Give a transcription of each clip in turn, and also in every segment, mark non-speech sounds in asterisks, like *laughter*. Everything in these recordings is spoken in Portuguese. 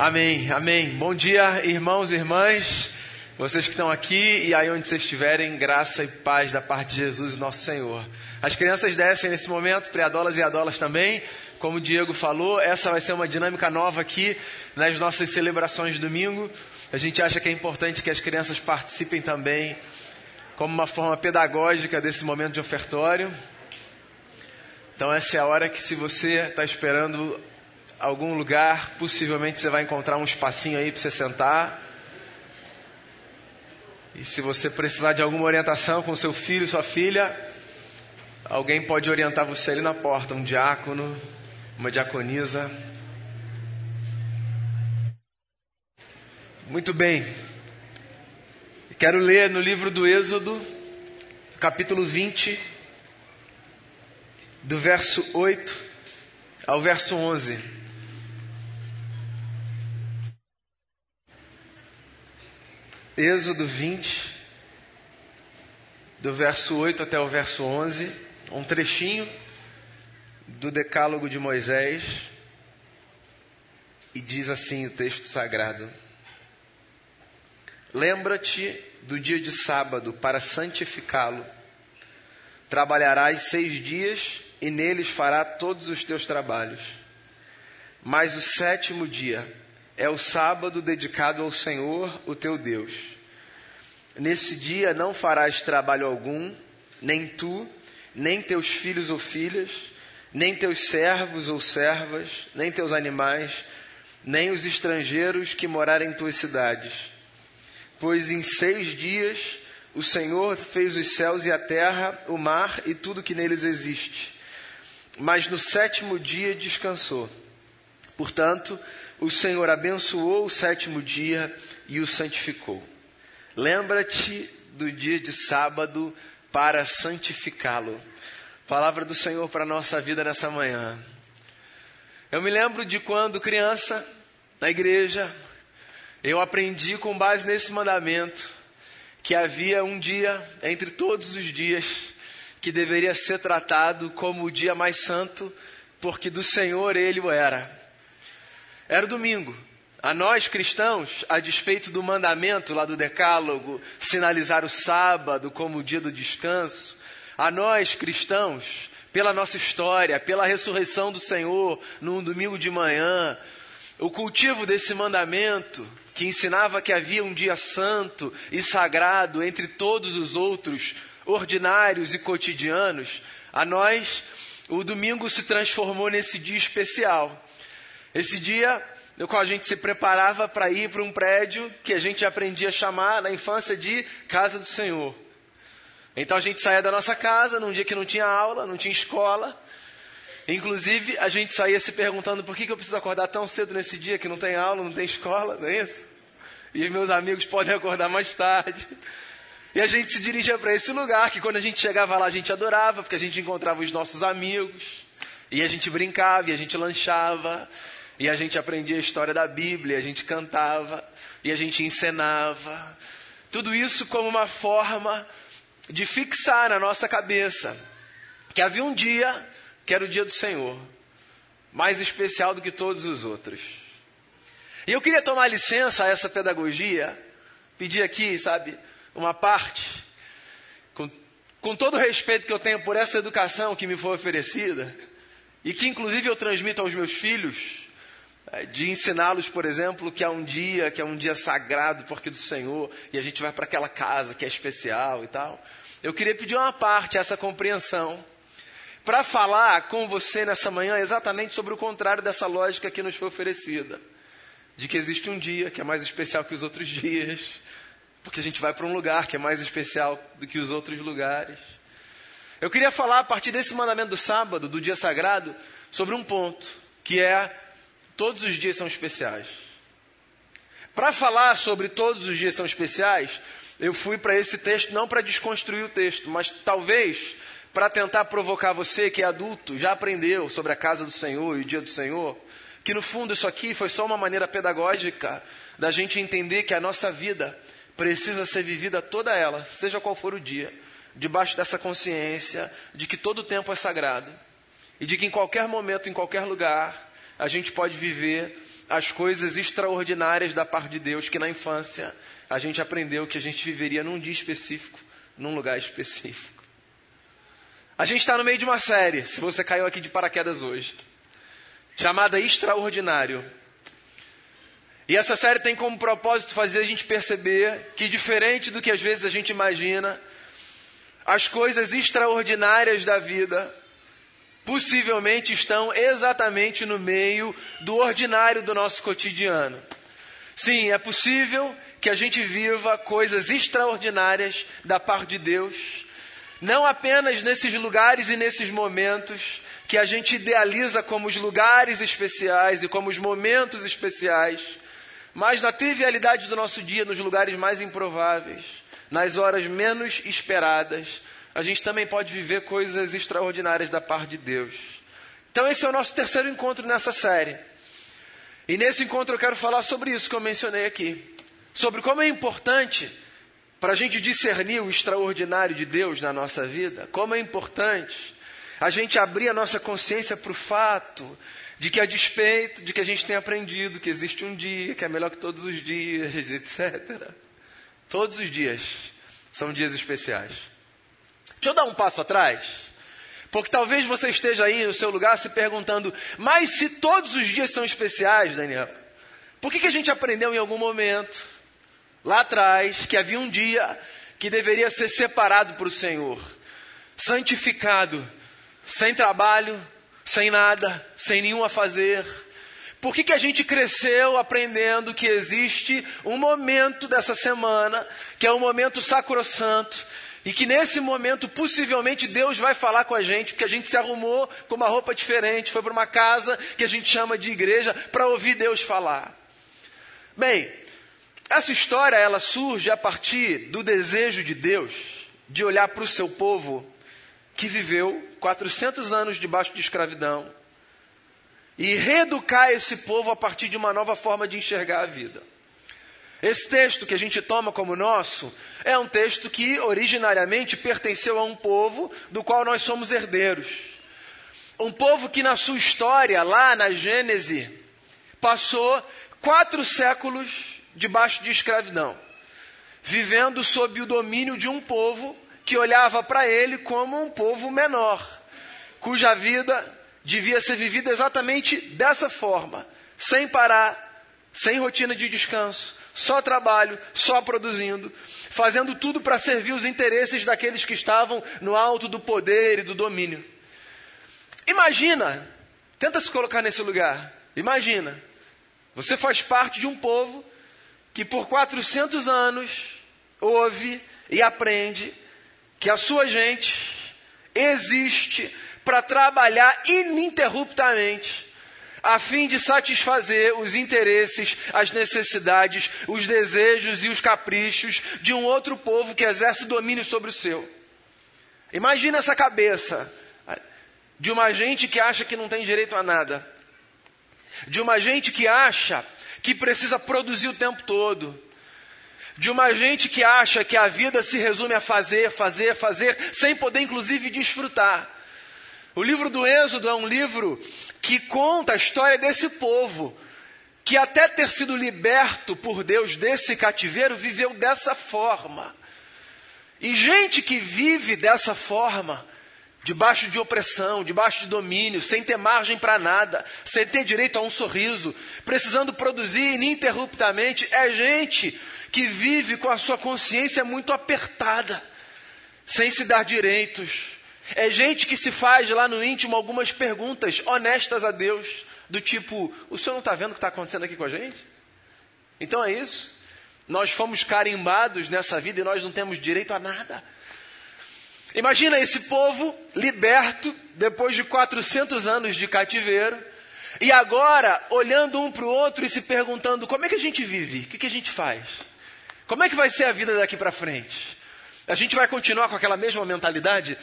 Amém, amém. Bom dia, irmãos e irmãs, vocês que estão aqui e aí onde vocês estiverem, graça e paz da parte de Jesus, nosso Senhor. As crianças descem nesse momento, preadolas e adolas também. Como o Diego falou, essa vai ser uma dinâmica nova aqui nas nossas celebrações de domingo. A gente acha que é importante que as crianças participem também, como uma forma pedagógica desse momento de ofertório. Então, essa é a hora que, se você está esperando algum lugar, possivelmente você vai encontrar um espacinho aí para você sentar. E se você precisar de alguma orientação com seu filho, sua filha, alguém pode orientar você ali na porta, um diácono, uma diaconisa. Muito bem. Quero ler no livro do Êxodo, capítulo 20, do verso 8 ao verso 11. Êxodo 20, do verso 8 até o verso 11, um trechinho do Decálogo de Moisés, e diz assim o texto sagrado: Lembra-te do dia de sábado para santificá-lo. Trabalharás seis dias e neles fará todos os teus trabalhos. Mas o sétimo dia é o sábado dedicado ao Senhor, o teu Deus. Nesse dia não farás trabalho algum, nem tu, nem teus filhos ou filhas, nem teus servos ou servas, nem teus animais, nem os estrangeiros que morarem em tuas cidades. Pois em seis dias o Senhor fez os céus e a terra, o mar e tudo que neles existe. Mas no sétimo dia descansou. Portanto, o Senhor abençoou o sétimo dia e o santificou. Lembra-te do dia de sábado para santificá-lo. Palavra do Senhor para a nossa vida nessa manhã. Eu me lembro de quando criança, na igreja, eu aprendi com base nesse mandamento que havia um dia entre todos os dias que deveria ser tratado como o dia mais santo, porque do Senhor ele o era. Era o domingo. A nós cristãos, a despeito do mandamento lá do Decálogo, sinalizar o sábado como o dia do descanso, a nós cristãos, pela nossa história, pela ressurreição do Senhor num domingo de manhã, o cultivo desse mandamento que ensinava que havia um dia santo e sagrado entre todos os outros ordinários e cotidianos, a nós o domingo se transformou nesse dia especial esse dia no qual a gente se preparava para ir para um prédio que a gente aprendia a chamar na infância de Casa do Senhor. Então a gente saía da nossa casa num dia que não tinha aula, não tinha escola. Inclusive, a gente saía se perguntando por que, que eu preciso acordar tão cedo nesse dia que não tem aula, não tem escola, não é isso? E meus amigos podem acordar mais tarde. E a gente se dirigia para esse lugar que quando a gente chegava lá a gente adorava, porque a gente encontrava os nossos amigos. E a gente brincava, e a gente lanchava, e a gente aprendia a história da Bíblia, a gente cantava e a gente encenava. Tudo isso como uma forma de fixar na nossa cabeça que havia um dia que era o dia do Senhor, mais especial do que todos os outros. E eu queria tomar licença a essa pedagogia, pedir aqui, sabe, uma parte, com, com todo o respeito que eu tenho por essa educação que me foi oferecida, e que inclusive eu transmito aos meus filhos, de ensiná-los, por exemplo, que há um dia, que é um dia sagrado porque do Senhor, e a gente vai para aquela casa que é especial e tal. Eu queria pedir uma parte, essa compreensão, para falar com você nessa manhã exatamente sobre o contrário dessa lógica que nos foi oferecida. De que existe um dia que é mais especial que os outros *laughs* dias, porque a gente vai para um lugar que é mais especial do que os outros lugares. Eu queria falar a partir desse mandamento do sábado, do dia sagrado, sobre um ponto, que é Todos os dias são especiais. Para falar sobre todos os dias são especiais, eu fui para esse texto não para desconstruir o texto, mas talvez para tentar provocar você que é adulto, já aprendeu sobre a casa do Senhor e o dia do Senhor, que no fundo isso aqui foi só uma maneira pedagógica da gente entender que a nossa vida precisa ser vivida toda ela, seja qual for o dia, debaixo dessa consciência de que todo o tempo é sagrado e de que em qualquer momento, em qualquer lugar, a gente pode viver as coisas extraordinárias da parte de Deus que na infância a gente aprendeu que a gente viveria num dia específico, num lugar específico. A gente está no meio de uma série, se você caiu aqui de paraquedas hoje, chamada Extraordinário. E essa série tem como propósito fazer a gente perceber que, diferente do que às vezes a gente imagina, as coisas extraordinárias da vida possivelmente estão exatamente no meio do ordinário do nosso cotidiano. Sim, é possível que a gente viva coisas extraordinárias da parte de Deus, não apenas nesses lugares e nesses momentos que a gente idealiza como os lugares especiais e como os momentos especiais, mas na trivialidade do nosso dia, nos lugares mais improváveis, nas horas menos esperadas, a gente também pode viver coisas extraordinárias da parte de Deus. Então, esse é o nosso terceiro encontro nessa série. E nesse encontro eu quero falar sobre isso que eu mencionei aqui. Sobre como é importante para a gente discernir o extraordinário de Deus na nossa vida, como é importante a gente abrir a nossa consciência para o fato de que, a despeito de que a gente tem aprendido que existe um dia que é melhor que todos os dias, *laughs* etc. Todos os dias são dias especiais. Deixa eu dar um passo atrás. Porque talvez você esteja aí no seu lugar se perguntando, mas se todos os dias são especiais, Daniel, por que, que a gente aprendeu em algum momento, lá atrás, que havia um dia que deveria ser separado para o Senhor, santificado, sem trabalho, sem nada, sem nenhum a fazer? Por que, que a gente cresceu aprendendo que existe um momento dessa semana, que é um momento sacrossanto, e que nesse momento, possivelmente, Deus vai falar com a gente, porque a gente se arrumou com uma roupa diferente, foi para uma casa que a gente chama de igreja, para ouvir Deus falar. Bem, essa história ela surge a partir do desejo de Deus de olhar para o seu povo que viveu 400 anos debaixo de escravidão e reeducar esse povo a partir de uma nova forma de enxergar a vida. Esse texto que a gente toma como nosso é um texto que originariamente pertenceu a um povo do qual nós somos herdeiros. Um povo que, na sua história, lá na Gênese, passou quatro séculos debaixo de escravidão, vivendo sob o domínio de um povo que olhava para ele como um povo menor, cuja vida devia ser vivida exatamente dessa forma, sem parar, sem rotina de descanso, só trabalho, só produzindo, fazendo tudo para servir os interesses daqueles que estavam no alto do poder e do domínio. Imagina, tenta se colocar nesse lugar. Imagina, você faz parte de um povo que por 400 anos ouve e aprende que a sua gente existe para trabalhar ininterruptamente a fim de satisfazer os interesses, as necessidades, os desejos e os caprichos de um outro povo que exerce domínio sobre o seu. Imagina essa cabeça de uma gente que acha que não tem direito a nada, de uma gente que acha que precisa produzir o tempo todo, de uma gente que acha que a vida se resume a fazer, fazer, fazer, sem poder inclusive desfrutar. O livro do Êxodo é um livro que conta a história desse povo, que até ter sido liberto por Deus desse cativeiro, viveu dessa forma. E gente que vive dessa forma, debaixo de opressão, debaixo de domínio, sem ter margem para nada, sem ter direito a um sorriso, precisando produzir ininterruptamente, é gente que vive com a sua consciência muito apertada, sem se dar direitos é gente que se faz lá no íntimo algumas perguntas honestas a Deus, do tipo: o senhor não está vendo o que está acontecendo aqui com a gente? Então é isso. Nós fomos carimbados nessa vida e nós não temos direito a nada. Imagina esse povo liberto depois de 400 anos de cativeiro e agora olhando um para o outro e se perguntando: como é que a gente vive? O que, que a gente faz? Como é que vai ser a vida daqui para frente? A gente vai continuar com aquela mesma mentalidade?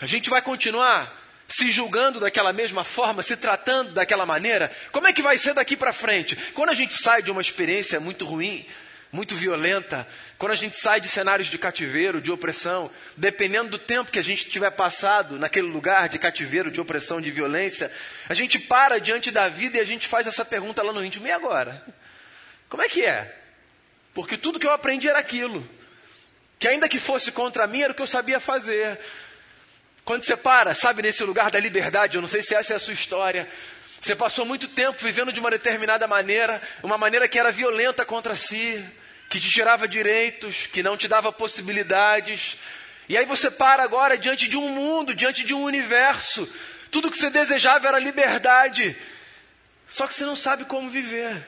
A gente vai continuar se julgando daquela mesma forma, se tratando daquela maneira? Como é que vai ser daqui para frente? Quando a gente sai de uma experiência muito ruim, muito violenta, quando a gente sai de cenários de cativeiro, de opressão, dependendo do tempo que a gente tiver passado naquele lugar de cativeiro, de opressão, de violência, a gente para diante da vida e a gente faz essa pergunta lá no íntimo: e agora? Como é que é? Porque tudo que eu aprendi era aquilo, que ainda que fosse contra mim, era o que eu sabia fazer. Quando você para, sabe, nesse lugar da liberdade, eu não sei se essa é a sua história, você passou muito tempo vivendo de uma determinada maneira, uma maneira que era violenta contra si, que te tirava direitos, que não te dava possibilidades. E aí você para agora diante de um mundo, diante de um universo. Tudo que você desejava era liberdade. Só que você não sabe como viver.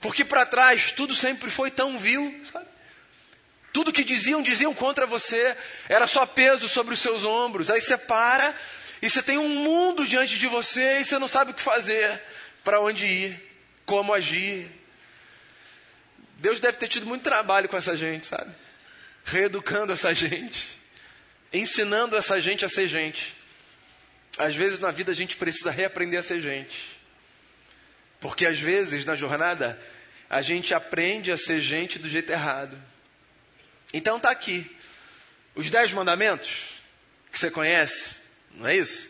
Porque para trás tudo sempre foi tão vil, sabe? Tudo que diziam, diziam contra você. Era só peso sobre os seus ombros. Aí você para e você tem um mundo diante de você e você não sabe o que fazer, para onde ir, como agir. Deus deve ter tido muito trabalho com essa gente, sabe? Reeducando essa gente, ensinando essa gente a ser gente. Às vezes na vida a gente precisa reaprender a ser gente. Porque às vezes na jornada a gente aprende a ser gente do jeito errado. Então está aqui. Os dez mandamentos que você conhece, não é isso?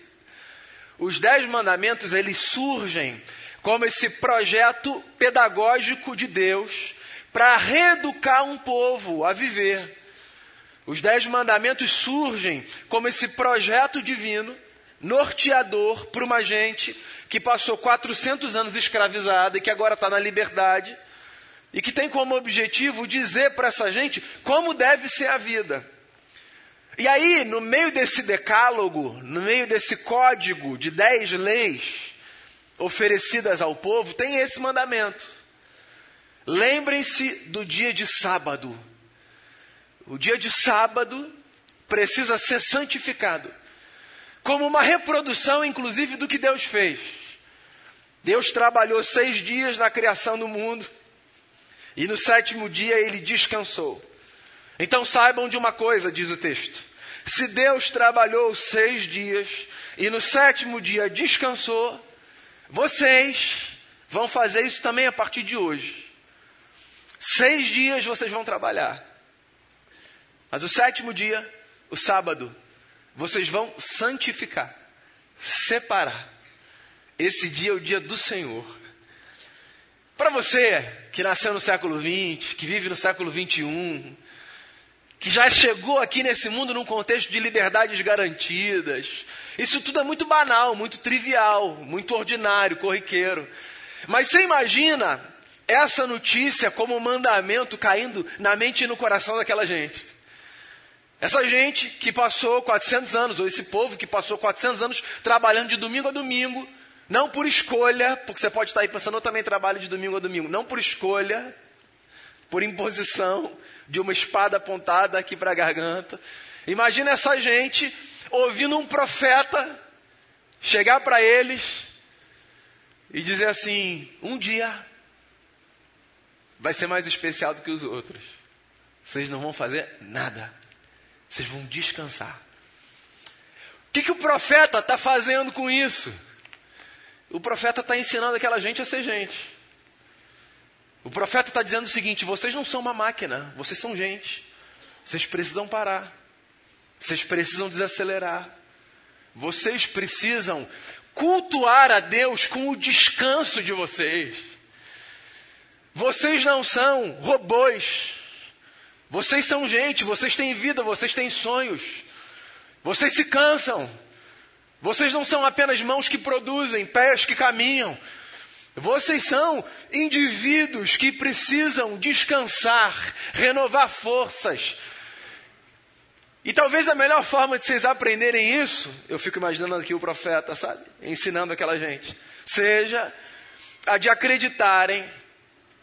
Os dez mandamentos eles surgem como esse projeto pedagógico de Deus para reeducar um povo a viver. Os dez mandamentos surgem como esse projeto divino, norteador para uma gente que passou 400 anos escravizada e que agora está na liberdade, e que tem como objetivo dizer para essa gente como deve ser a vida. E aí, no meio desse decálogo, no meio desse código de dez leis oferecidas ao povo, tem esse mandamento. Lembrem-se do dia de sábado. O dia de sábado precisa ser santificado, como uma reprodução, inclusive, do que Deus fez. Deus trabalhou seis dias na criação do mundo, e no sétimo dia ele descansou. Então saibam de uma coisa, diz o texto: se Deus trabalhou seis dias e no sétimo dia descansou, vocês vão fazer isso também a partir de hoje. Seis dias vocês vão trabalhar. Mas o sétimo dia, o sábado, vocês vão santificar, separar. Esse dia é o dia do Senhor. Para você que nasceu no século XX, que vive no século XXI, que já chegou aqui nesse mundo num contexto de liberdades garantidas. Isso tudo é muito banal, muito trivial, muito ordinário, corriqueiro. Mas você imagina essa notícia como um mandamento caindo na mente e no coração daquela gente. Essa gente que passou 400 anos, ou esse povo que passou 400 anos trabalhando de domingo a domingo, não por escolha, porque você pode estar aí pensando, eu também trabalho de domingo a domingo, não por escolha, por imposição de uma espada apontada aqui para a garganta. Imagina essa gente ouvindo um profeta chegar para eles e dizer assim: um dia vai ser mais especial do que os outros. Vocês não vão fazer nada. Vocês vão descansar. O que, que o profeta está fazendo com isso? O profeta está ensinando aquela gente a ser gente. O profeta está dizendo o seguinte: vocês não são uma máquina, vocês são gente. Vocês precisam parar. Vocês precisam desacelerar. Vocês precisam cultuar a Deus com o descanso de vocês. Vocês não são robôs. Vocês são gente, vocês têm vida, vocês têm sonhos. Vocês se cansam. Vocês não são apenas mãos que produzem, pés que caminham. Vocês são indivíduos que precisam descansar, renovar forças. E talvez a melhor forma de vocês aprenderem isso, eu fico imaginando aqui o profeta, sabe? Ensinando aquela gente, seja a de acreditarem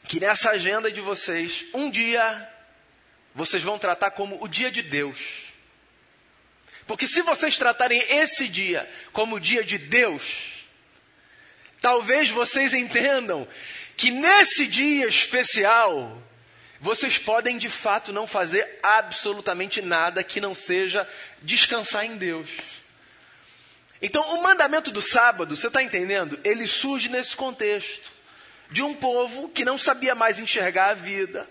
que nessa agenda de vocês, um dia, vocês vão tratar como o dia de Deus. Porque se vocês tratarem esse dia como o dia de Deus, Talvez vocês entendam que nesse dia especial, vocês podem de fato não fazer absolutamente nada que não seja descansar em Deus. Então, o mandamento do sábado, você está entendendo? Ele surge nesse contexto de um povo que não sabia mais enxergar a vida,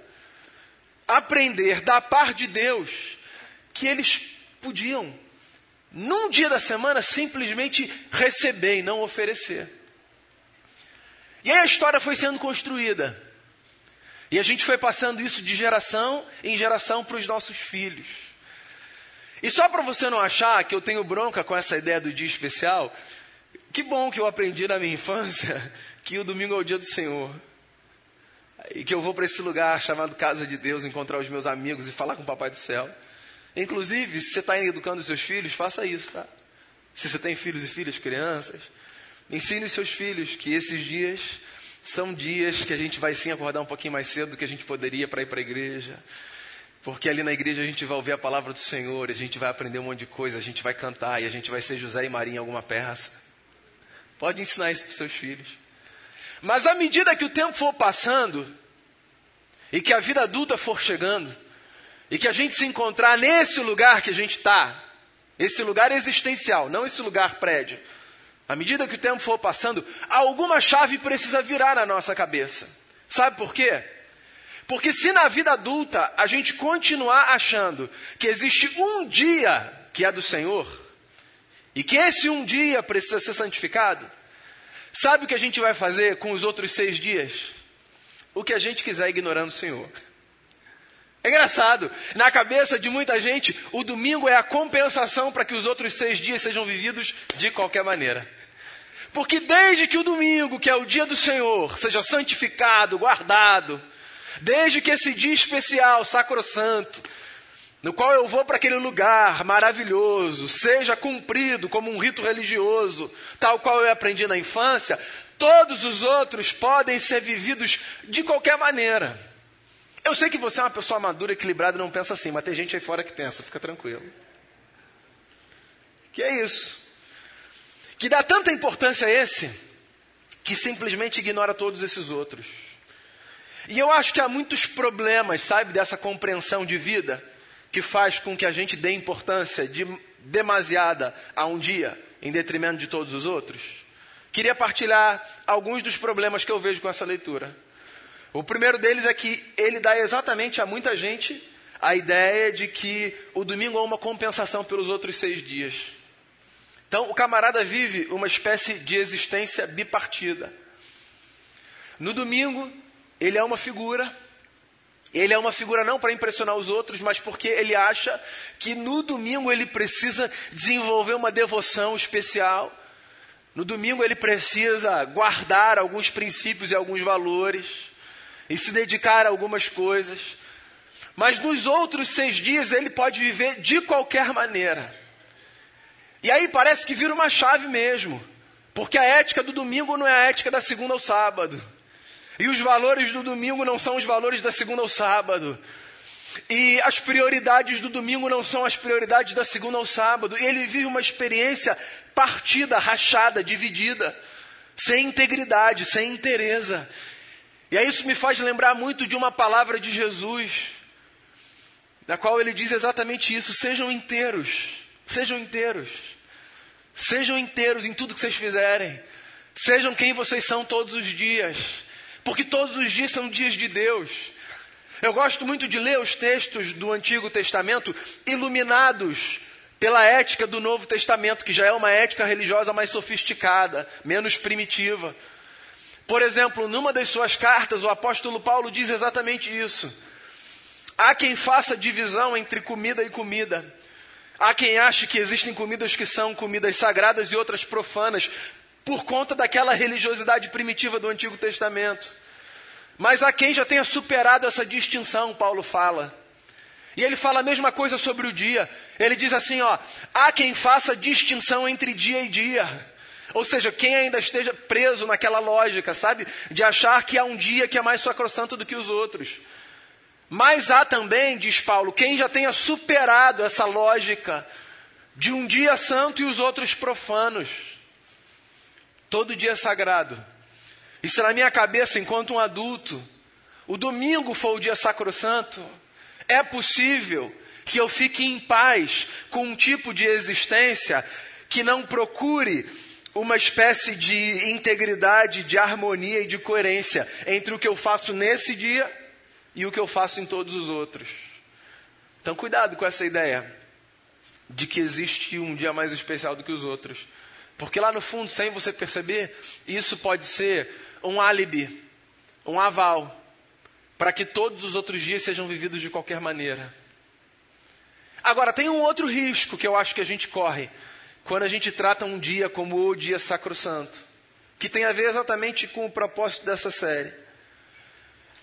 aprender da parte de Deus que eles podiam, num dia da semana, simplesmente receber e não oferecer. E aí a história foi sendo construída. E a gente foi passando isso de geração em geração para os nossos filhos. E só para você não achar que eu tenho bronca com essa ideia do dia especial, que bom que eu aprendi na minha infância *laughs* que o domingo é o dia do Senhor. E que eu vou para esse lugar chamado Casa de Deus, encontrar os meus amigos e falar com o Papai do Céu. Inclusive, se você está educando seus filhos, faça isso, tá? Se você tem filhos e filhas, crianças, ensine os seus filhos que esses dias são dias que a gente vai sim acordar um pouquinho mais cedo do que a gente poderia para ir para a igreja. Porque ali na igreja a gente vai ouvir a palavra do Senhor, a gente vai aprender um monte de coisa, a gente vai cantar e a gente vai ser José e Maria em alguma peça. Pode ensinar isso para seus filhos. Mas à medida que o tempo for passando, e que a vida adulta for chegando, e que a gente se encontrar nesse lugar que a gente está, esse lugar existencial, não esse lugar prédio, à medida que o tempo for passando, alguma chave precisa virar na nossa cabeça. Sabe por quê? Porque se na vida adulta a gente continuar achando que existe um dia que é do Senhor, e que esse um dia precisa ser santificado, Sabe o que a gente vai fazer com os outros seis dias? O que a gente quiser ignorando o Senhor. É engraçado, na cabeça de muita gente, o domingo é a compensação para que os outros seis dias sejam vividos de qualquer maneira. Porque desde que o domingo, que é o dia do Senhor, seja santificado, guardado, desde que esse dia especial, sacrossanto, no qual eu vou para aquele lugar maravilhoso, seja cumprido como um rito religioso, tal qual eu aprendi na infância, todos os outros podem ser vividos de qualquer maneira. Eu sei que você é uma pessoa madura, equilibrada e não pensa assim, mas tem gente aí fora que pensa, fica tranquilo. Que é isso. Que dá tanta importância a esse, que simplesmente ignora todos esses outros. E eu acho que há muitos problemas, sabe, dessa compreensão de vida que faz com que a gente dê importância de, demasiada a um dia em detrimento de todos os outros? Queria partilhar alguns dos problemas que eu vejo com essa leitura. O primeiro deles é que ele dá exatamente a muita gente a ideia de que o domingo é uma compensação pelos outros seis dias. Então, o camarada vive uma espécie de existência bipartida. No domingo, ele é uma figura ele é uma figura não para impressionar os outros, mas porque ele acha que no domingo ele precisa desenvolver uma devoção especial. No domingo ele precisa guardar alguns princípios e alguns valores e se dedicar a algumas coisas. Mas nos outros seis dias ele pode viver de qualquer maneira. E aí parece que vira uma chave mesmo, porque a ética do domingo não é a ética da segunda ao sábado. E os valores do domingo não são os valores da segunda ao sábado. E as prioridades do domingo não são as prioridades da segunda ao sábado. E ele vive uma experiência partida, rachada, dividida, sem integridade, sem interesa. E aí isso me faz lembrar muito de uma palavra de Jesus, na qual ele diz exatamente isso: sejam inteiros, sejam inteiros, sejam inteiros em tudo que vocês fizerem, sejam quem vocês são todos os dias porque todos os dias são dias de Deus. Eu gosto muito de ler os textos do Antigo Testamento iluminados pela ética do Novo Testamento, que já é uma ética religiosa mais sofisticada, menos primitiva. Por exemplo, numa das suas cartas, o apóstolo Paulo diz exatamente isso. Há quem faça divisão entre comida e comida. Há quem ache que existem comidas que são comidas sagradas e outras profanas por conta daquela religiosidade primitiva do Antigo Testamento. Mas há quem já tenha superado essa distinção, Paulo fala. E ele fala a mesma coisa sobre o dia. Ele diz assim, ó, há quem faça distinção entre dia e dia. Ou seja, quem ainda esteja preso naquela lógica, sabe? De achar que há um dia que é mais sacrosanto do que os outros. Mas há também, diz Paulo, quem já tenha superado essa lógica de um dia santo e os outros profanos. Todo dia é sagrado. E se na minha cabeça, enquanto um adulto, o domingo for o dia sacrosanto, é possível que eu fique em paz com um tipo de existência que não procure uma espécie de integridade, de harmonia e de coerência entre o que eu faço nesse dia e o que eu faço em todos os outros. Então, cuidado com essa ideia de que existe um dia mais especial do que os outros. Porque lá no fundo, sem você perceber, isso pode ser um álibi, um aval, para que todos os outros dias sejam vividos de qualquer maneira. Agora, tem um outro risco que eu acho que a gente corre quando a gente trata um dia como o dia sacrosanto, que tem a ver exatamente com o propósito dessa série.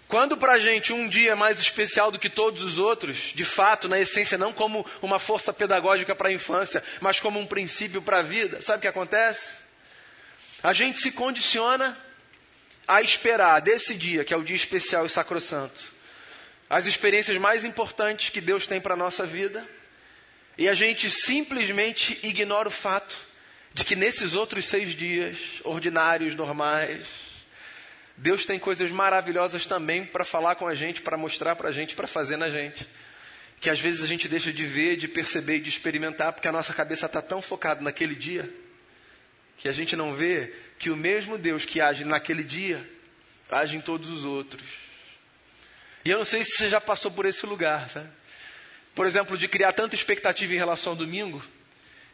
Quando para a gente um dia é mais especial do que todos os outros, de fato, na essência, não como uma força pedagógica para a infância, mas como um princípio para a vida, sabe o que acontece? A gente se condiciona a esperar desse dia, que é o dia especial e sacrosanto, as experiências mais importantes que Deus tem para a nossa vida, e a gente simplesmente ignora o fato de que nesses outros seis dias, ordinários, normais, Deus tem coisas maravilhosas também para falar com a gente, para mostrar para a gente, para fazer na gente. Que às vezes a gente deixa de ver, de perceber e de experimentar, porque a nossa cabeça está tão focada naquele dia, que a gente não vê que o mesmo Deus que age naquele dia, age em todos os outros. E eu não sei se você já passou por esse lugar, tá? Por exemplo, de criar tanta expectativa em relação ao domingo,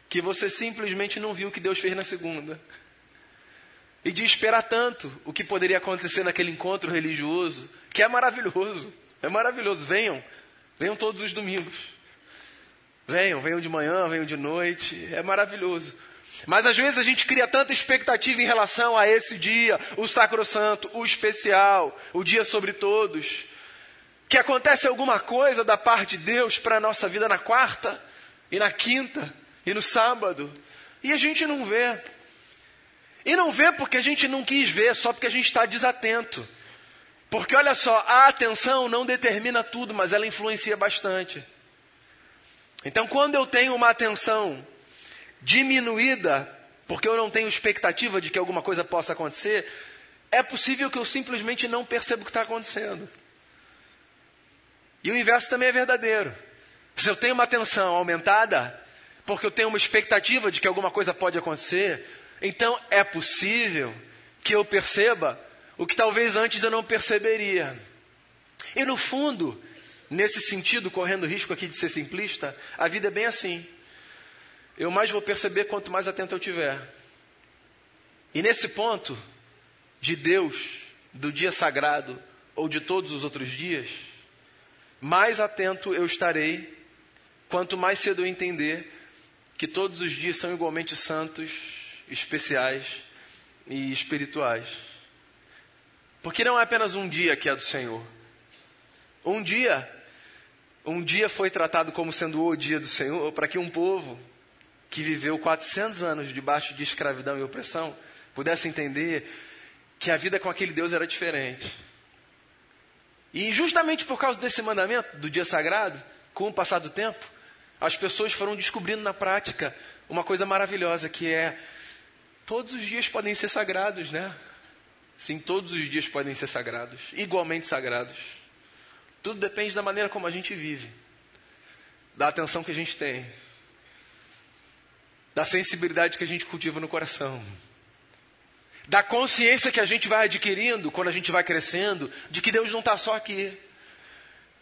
que você simplesmente não viu o que Deus fez na segunda. E de esperar tanto o que poderia acontecer naquele encontro religioso, que é maravilhoso. É maravilhoso. Venham, venham todos os domingos. Venham, venham de manhã, venham de noite. É maravilhoso. Mas às vezes a gente cria tanta expectativa em relação a esse dia, o sacrosanto, o especial, o dia sobre todos, que acontece alguma coisa da parte de Deus para a nossa vida na quarta, e na quinta, e no sábado, e a gente não vê. E não vê porque a gente não quis ver, só porque a gente está desatento. Porque olha só, a atenção não determina tudo, mas ela influencia bastante. Então, quando eu tenho uma atenção diminuída, porque eu não tenho expectativa de que alguma coisa possa acontecer, é possível que eu simplesmente não perceba o que está acontecendo. E o inverso também é verdadeiro. Se eu tenho uma atenção aumentada, porque eu tenho uma expectativa de que alguma coisa pode acontecer, então é possível que eu perceba o que talvez antes eu não perceberia. E no fundo, nesse sentido, correndo o risco aqui de ser simplista, a vida é bem assim. Eu mais vou perceber quanto mais atento eu tiver. E nesse ponto, de Deus, do dia sagrado ou de todos os outros dias, mais atento eu estarei, quanto mais cedo eu entender que todos os dias são igualmente santos, especiais e espirituais. Porque não é apenas um dia que é do Senhor. Um dia, um dia foi tratado como sendo o dia do Senhor para que um povo que viveu 400 anos debaixo de escravidão e opressão pudesse entender que a vida com aquele Deus era diferente. E justamente por causa desse mandamento do dia sagrado, com o passar do tempo, as pessoas foram descobrindo na prática uma coisa maravilhosa que é todos os dias podem ser sagrados, né? Sim, todos os dias podem ser sagrados, igualmente sagrados. Tudo depende da maneira como a gente vive, da atenção que a gente tem, da sensibilidade que a gente cultiva no coração da consciência que a gente vai adquirindo quando a gente vai crescendo, de que Deus não está só aqui.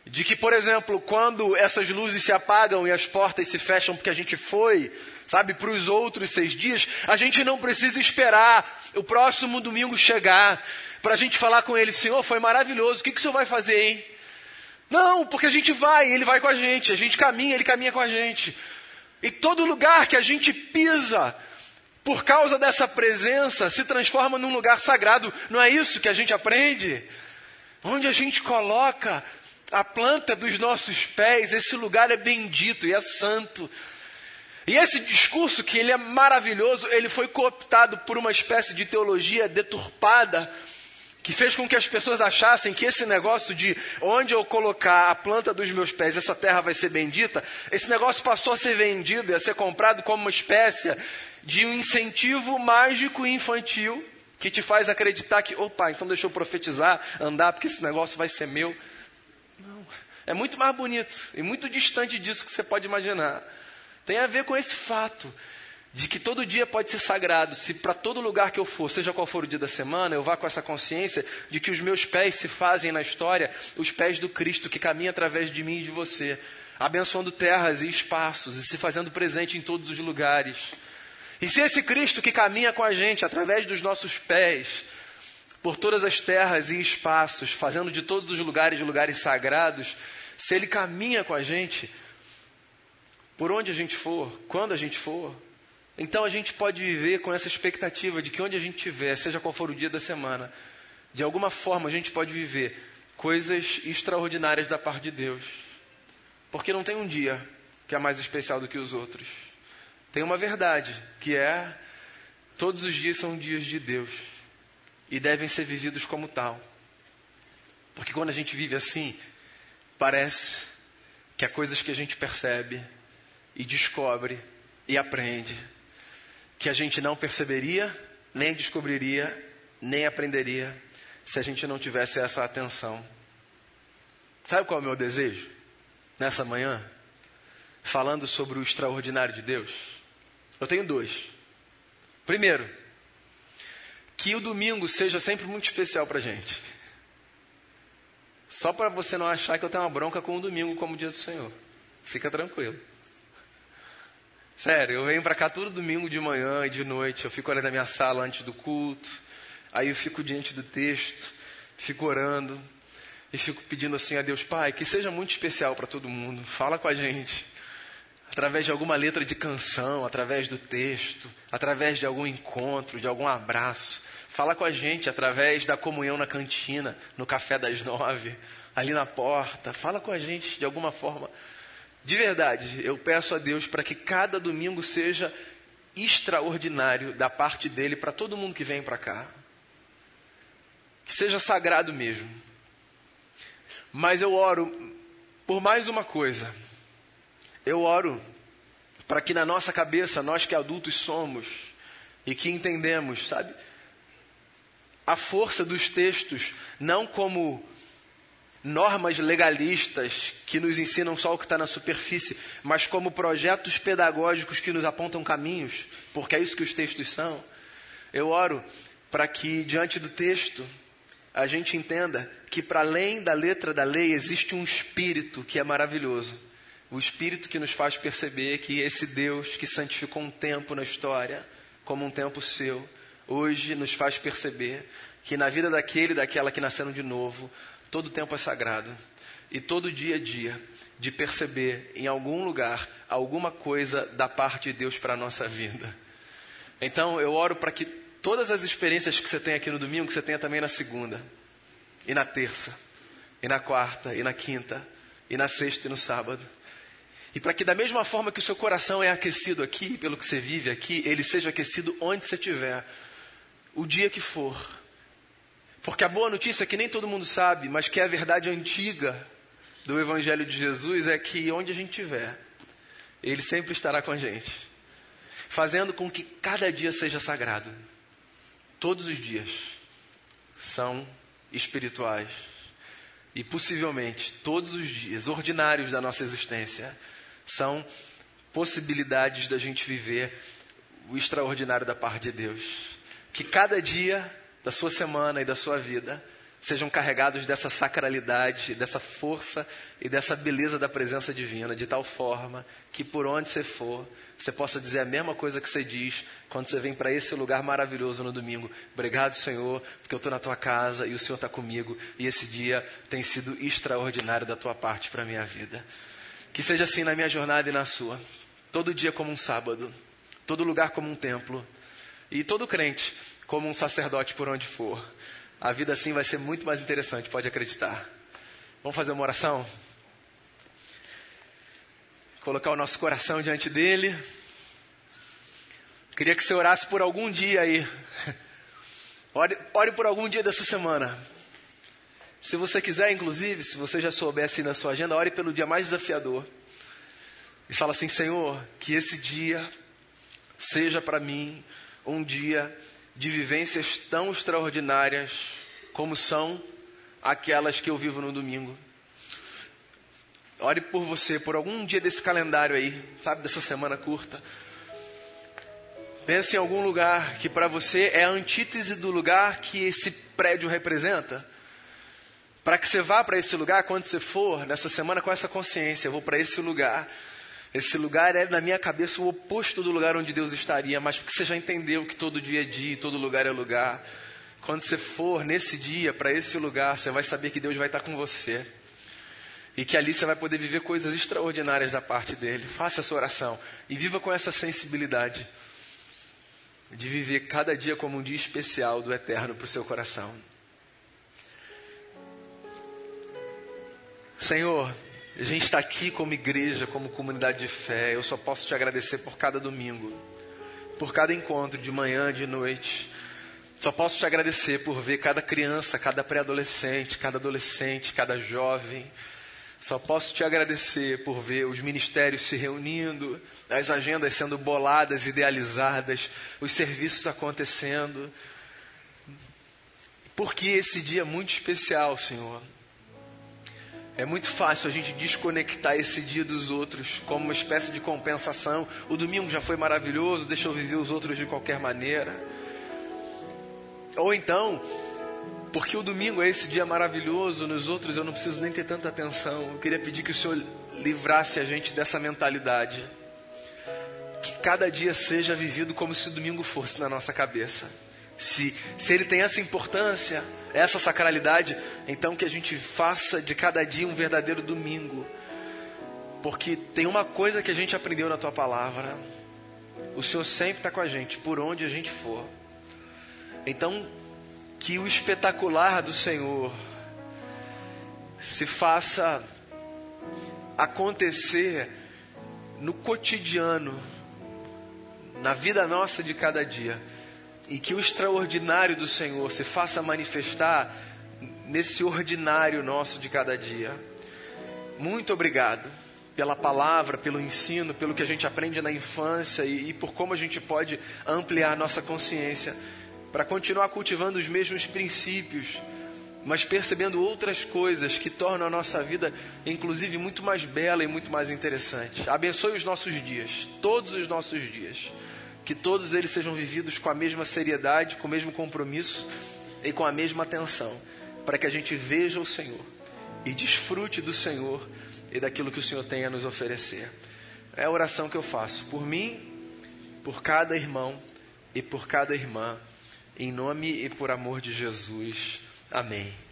De que, por exemplo, quando essas luzes se apagam e as portas se fecham porque a gente foi, sabe, para os outros seis dias, a gente não precisa esperar o próximo domingo chegar para a gente falar com ele: Senhor, foi maravilhoso, o que, que o senhor vai fazer, hein? Não, porque a gente vai, ele vai com a gente, a gente caminha, ele caminha com a gente. E todo lugar que a gente pisa, por causa dessa presença, se transforma num lugar sagrado. Não é isso que a gente aprende? Onde a gente coloca a planta dos nossos pés, esse lugar é bendito e é santo. E esse discurso, que ele é maravilhoso, ele foi cooptado por uma espécie de teologia deturpada, que fez com que as pessoas achassem que esse negócio de onde eu colocar a planta dos meus pés, essa terra vai ser bendita, esse negócio passou a ser vendido e a ser comprado como uma espécie de um incentivo mágico e infantil que te faz acreditar que, opa, então deixa eu profetizar, andar, porque esse negócio vai ser meu. Não. É muito mais bonito e muito distante disso que você pode imaginar. Tem a ver com esse fato de que todo dia pode ser sagrado, se para todo lugar que eu for, seja qual for o dia da semana, eu vá com essa consciência de que os meus pés se fazem na história os pés do Cristo que caminha através de mim e de você, abençoando terras e espaços e se fazendo presente em todos os lugares. E se esse Cristo que caminha com a gente através dos nossos pés, por todas as terras e espaços, fazendo de todos os lugares lugares sagrados, se ele caminha com a gente, por onde a gente for, quando a gente for, então a gente pode viver com essa expectativa de que onde a gente estiver, seja qual for o dia da semana, de alguma forma a gente pode viver coisas extraordinárias da parte de Deus. Porque não tem um dia que é mais especial do que os outros. Tem uma verdade, que é todos os dias são dias de Deus e devem ser vividos como tal. Porque quando a gente vive assim, parece que há coisas que a gente percebe e descobre e aprende que a gente não perceberia, nem descobriria, nem aprenderia se a gente não tivesse essa atenção. Sabe qual é o meu desejo? Nessa manhã, falando sobre o extraordinário de Deus, eu tenho dois. Primeiro, que o domingo seja sempre muito especial para gente. Só para você não achar que eu tenho uma bronca com o domingo como o dia do Senhor. Fica tranquilo. Sério, eu venho para cá todo domingo de manhã e de noite. Eu fico ali na minha sala antes do culto. Aí eu fico diante do texto, fico orando e fico pedindo assim a Deus, Pai, que seja muito especial para todo mundo. Fala com a gente. Através de alguma letra de canção, através do texto, através de algum encontro, de algum abraço. Fala com a gente através da comunhão na cantina, no café das nove, ali na porta. Fala com a gente de alguma forma de verdade, eu peço a Deus para que cada domingo seja extraordinário da parte dele para todo mundo que vem para cá. Que seja sagrado mesmo. Mas eu oro por mais uma coisa. Eu oro para que na nossa cabeça, nós que adultos somos e que entendemos, sabe, a força dos textos não como normas legalistas que nos ensinam só o que está na superfície, mas como projetos pedagógicos que nos apontam caminhos, porque é isso que os textos são. Eu oro para que, diante do texto, a gente entenda que, para além da letra da lei, existe um espírito que é maravilhoso. O espírito que nos faz perceber que esse Deus que santificou um tempo na história, como um tempo seu, hoje nos faz perceber que na vida daquele e daquela que nasceram de novo, Todo tempo é sagrado. E todo dia a dia de perceber em algum lugar alguma coisa da parte de Deus para a nossa vida. Então eu oro para que todas as experiências que você tem aqui no domingo, que você tenha também na segunda, e na terça, e na quarta, e na quinta, e na sexta e no sábado. E para que da mesma forma que o seu coração é aquecido aqui, pelo que você vive aqui, ele seja aquecido onde você estiver, o dia que for porque a boa notícia é que nem todo mundo sabe, mas que é a verdade antiga do Evangelho de Jesus é que onde a gente estiver, Ele sempre estará com a gente, fazendo com que cada dia seja sagrado. Todos os dias são espirituais. E possivelmente todos os dias ordinários da nossa existência são possibilidades da gente viver o extraordinário da parte de Deus. Que cada dia da sua semana e da sua vida sejam carregados dessa sacralidade, dessa força e dessa beleza da presença divina, de tal forma que por onde você for, você possa dizer a mesma coisa que você diz quando você vem para esse lugar maravilhoso no domingo. Obrigado, Senhor, porque eu estou na tua casa e o Senhor está comigo e esse dia tem sido extraordinário da tua parte para a minha vida. Que seja assim na minha jornada e na sua. Todo dia como um sábado, todo lugar como um templo. E todo crente como um sacerdote por onde for. A vida assim vai ser muito mais interessante, pode acreditar. Vamos fazer uma oração? Colocar o nosso coração diante dele. Queria que você orasse por algum dia aí. Ore, ore por algum dia dessa semana. Se você quiser, inclusive, se você já soubesse na sua agenda, ore pelo dia mais desafiador. E fala assim: Senhor, que esse dia seja para mim um dia de vivências tão extraordinárias como são aquelas que eu vivo no domingo. Ore por você, por algum dia desse calendário aí, sabe, dessa semana curta. Pense em algum lugar que para você é a antítese do lugar que esse prédio representa. Para que você vá para esse lugar, quando você for, nessa semana, com essa consciência, eu vou para esse lugar. Esse lugar é, na minha cabeça, o oposto do lugar onde Deus estaria, mas porque você já entendeu que todo dia é dia, todo lugar é lugar. Quando você for nesse dia para esse lugar, você vai saber que Deus vai estar com você. E que ali você vai poder viver coisas extraordinárias da parte dele. Faça essa oração e viva com essa sensibilidade de viver cada dia como um dia especial do eterno para o seu coração. Senhor, a gente está aqui como igreja, como comunidade de fé. Eu só posso te agradecer por cada domingo, por cada encontro de manhã, de noite. Só posso te agradecer por ver cada criança, cada pré-adolescente, cada adolescente, cada jovem. Só posso te agradecer por ver os ministérios se reunindo, as agendas sendo boladas, idealizadas, os serviços acontecendo. Porque esse dia é muito especial, Senhor. É muito fácil a gente desconectar esse dia dos outros como uma espécie de compensação. O domingo já foi maravilhoso, deixa eu viver os outros de qualquer maneira. Ou então, porque o domingo é esse dia maravilhoso, nos outros eu não preciso nem ter tanta atenção. Eu queria pedir que o Senhor livrasse a gente dessa mentalidade. Que cada dia seja vivido como se o domingo fosse na nossa cabeça. Se, se ele tem essa importância, essa sacralidade, então que a gente faça de cada dia um verdadeiro domingo. Porque tem uma coisa que a gente aprendeu na tua palavra: o Senhor sempre está com a gente, por onde a gente for. Então, que o espetacular do Senhor se faça acontecer no cotidiano, na vida nossa de cada dia e que o extraordinário do Senhor se faça manifestar nesse ordinário nosso de cada dia. Muito obrigado pela palavra, pelo ensino, pelo que a gente aprende na infância e, e por como a gente pode ampliar nossa consciência para continuar cultivando os mesmos princípios, mas percebendo outras coisas que tornam a nossa vida, inclusive, muito mais bela e muito mais interessante. Abençoe os nossos dias, todos os nossos dias que todos eles sejam vividos com a mesma seriedade, com o mesmo compromisso e com a mesma atenção, para que a gente veja o Senhor e desfrute do Senhor e daquilo que o Senhor tem a nos oferecer. É a oração que eu faço por mim, por cada irmão e por cada irmã, em nome e por amor de Jesus. Amém.